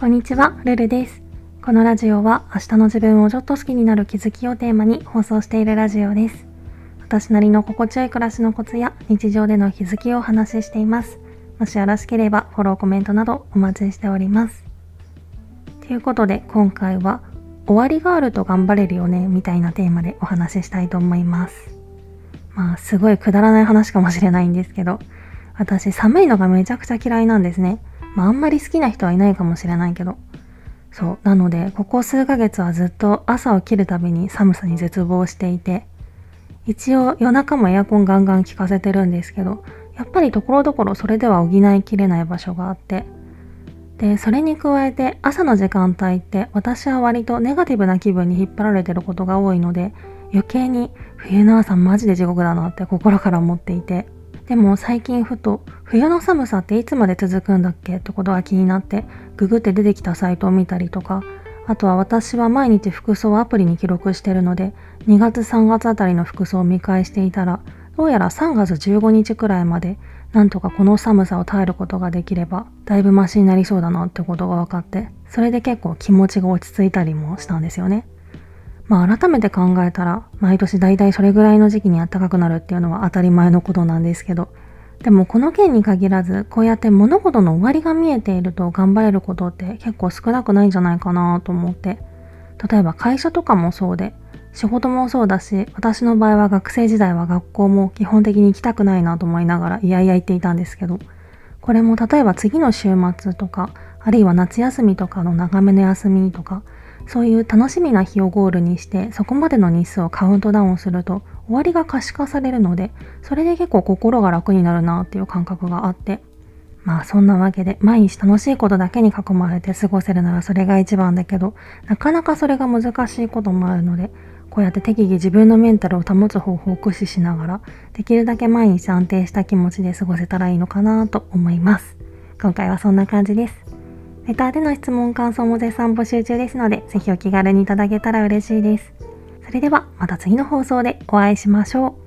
こんにちは、ルルです。このラジオは明日の自分をちょっと好きになる気づきをテーマに放送しているラジオです。私なりの心地よい暮らしのコツや日常での気づきをお話ししています。もしよろしければフォロー、コメントなどお待ちしております。ということで今回は終わりがあると頑張れるよねみたいなテーマでお話ししたいと思います。まあすごいくだらない話かもしれないんですけど私寒いのがめちゃくちゃ嫌いなんですね。まああんまり好きな人はいないかもしれないけど。そう。なので、ここ数ヶ月はずっと朝起きるたびに寒さに絶望していて、一応夜中もエアコンガンガン効かせてるんですけど、やっぱりところどころそれでは補いきれない場所があって、で、それに加えて朝の時間帯って私は割とネガティブな気分に引っ張られてることが多いので、余計に冬の朝マジで地獄だなって心から思っていて、でも最近ふと冬の寒さっていつまで続くんだっけってことが気になってググって出てきたサイトを見たりとかあとは私は毎日服装をアプリに記録してるので2月3月あたりの服装を見返していたらどうやら3月15日くらいまでなんとかこの寒さを耐えることができればだいぶマシになりそうだなってことが分かってそれで結構気持ちが落ち着いたりもしたんですよね。まあ改めて考えたら毎年大体それぐらいの時期に暖かくなるっていうのは当たり前のことなんですけどでもこの件に限らずこうやって物事の終わりが見えていると頑張れることって結構少なくないんじゃないかなと思って例えば会社とかもそうで仕事もそうだし私の場合は学生時代は学校も基本的に行きたくないなと思いながらいやいや言っていたんですけどこれも例えば次の週末とかあるいは夏休みとかの長めの休みとかそういう楽しみな日をゴールにしてそこまでの日数をカウントダウンすると終わりが可視化されるのでそれで結構心が楽になるなっていう感覚があってまあそんなわけで毎日楽しいことだけに囲まれて過ごせるならそれが一番だけどなかなかそれが難しいこともあるのでこうやって適宜自分のメンタルを保つ方法を駆使しながらできるだけ毎日安定した気持ちで過ごせたらいいのかなと思います。今回はそんな感じです。レターでの質問感想も絶賛募集中ですので、ぜひお気軽にいただけたら嬉しいです。それではまた次の放送でお会いしましょう。